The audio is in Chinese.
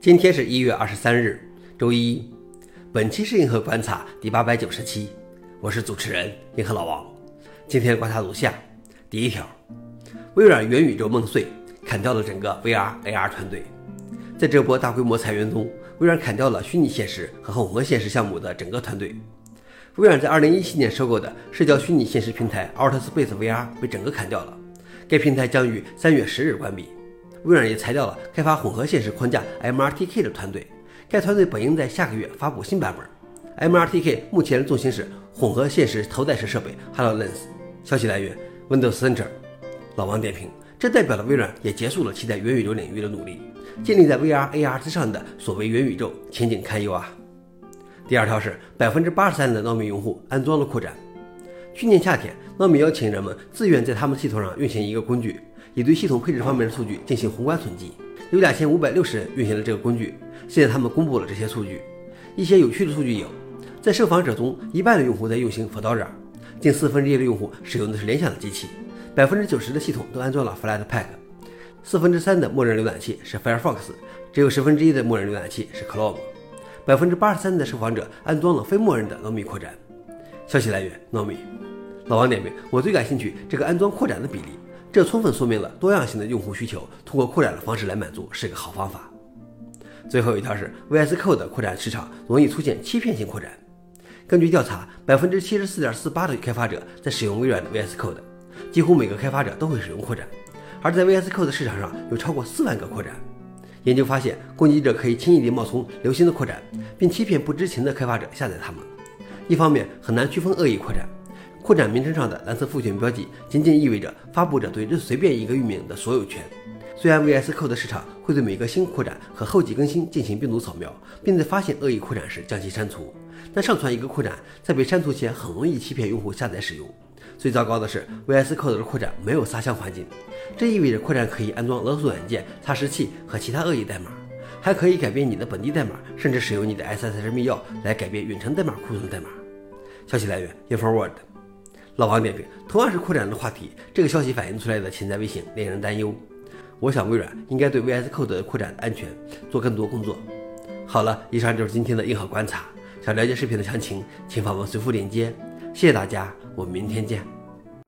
今天是一月二十三日，周一。本期是银河观察第八百九十期，我是主持人银河老王。今天观察如下：第一条，微软元宇宙梦碎，砍掉了整个 VR AR 团队。在这波大规模裁员中，微软砍掉了虚拟现实和混合现实项目的整个团队。微软在二零一七年收购的社交虚拟现实平台 Altspace VR 被整个砍掉了，该平台将于三月十日关闭。微软也裁掉了开发混合现实框架 MRTK 的团队，该团队本应在下个月发布新版本。MRTK 目前的重心是混合现实头戴式设备 HoloLens。消息来源：Windows Center。老王点评：这代表了微软也结束了其在元宇宙领域的努力，建立在 VR AR 之上的所谓元宇宙前景堪忧啊。第二条是百分之八十三的糯米用户安装了扩展。去年夏天，糯米邀请人们自愿在他们系统上运行一个工具。以对系统配置方面的数据进行宏观统计，有两千五百六十人运行了这个工具。现在他们公布了这些数据，一些有趣的数据有：在受访者中，一半的用户在用行 Fedora，近四分之一的用户使用的是联想的机器，百分之九十的系统都安装了 Flatpak，四分之三的默认浏览器是 Firefox，只有十分之一的默认浏览器是 Chrome，百分之八十三的受访者安装了非默认的糯米扩展。消息来源：糯米。老王点评：我最感兴趣这个安装扩展的比例。这充分说明了多样性的用户需求通过扩展的方式来满足是个好方法。最后一条是 VS Code 扩展市场容易出现欺骗性扩展。根据调查，百分之七十四点四八的开发者在使用微软的 VS Code，几乎每个开发者都会使用扩展。而在 VS Code 市场上有超过四万个扩展。研究发现，攻击者可以轻易地冒充流行的扩展，并欺骗不知情的开发者下载它们。一方面很难区分恶意扩展。扩展名称上的蓝色复选标记，仅仅意味着发布者对任随便一个域名的所有权。虽然 VS Code 市场会对每个新扩展和后继更新进行病毒扫描，并在发现恶意扩展时将其删除，但上传一个扩展在被删除前很容易欺骗用户下载使用。最糟糕的是，VS Code 的扩展没有撒香环境，这意味着扩展可以安装勒索软件、擦拭器和其他恶意代码，还可以改变你的本地代码，甚至使用你的 SSH 密钥来改变远程代码库中的代码。消息来源：InfoWord。老王点评：同样是扩展的话题，这个消息反映出来的潜在危险令人担忧。我想微软应该对 VS Code 的扩展安全做更多工作。好了，以上就是今天的硬核观察。想了解视频的详情，请访问随附链接。谢谢大家，我们明天见。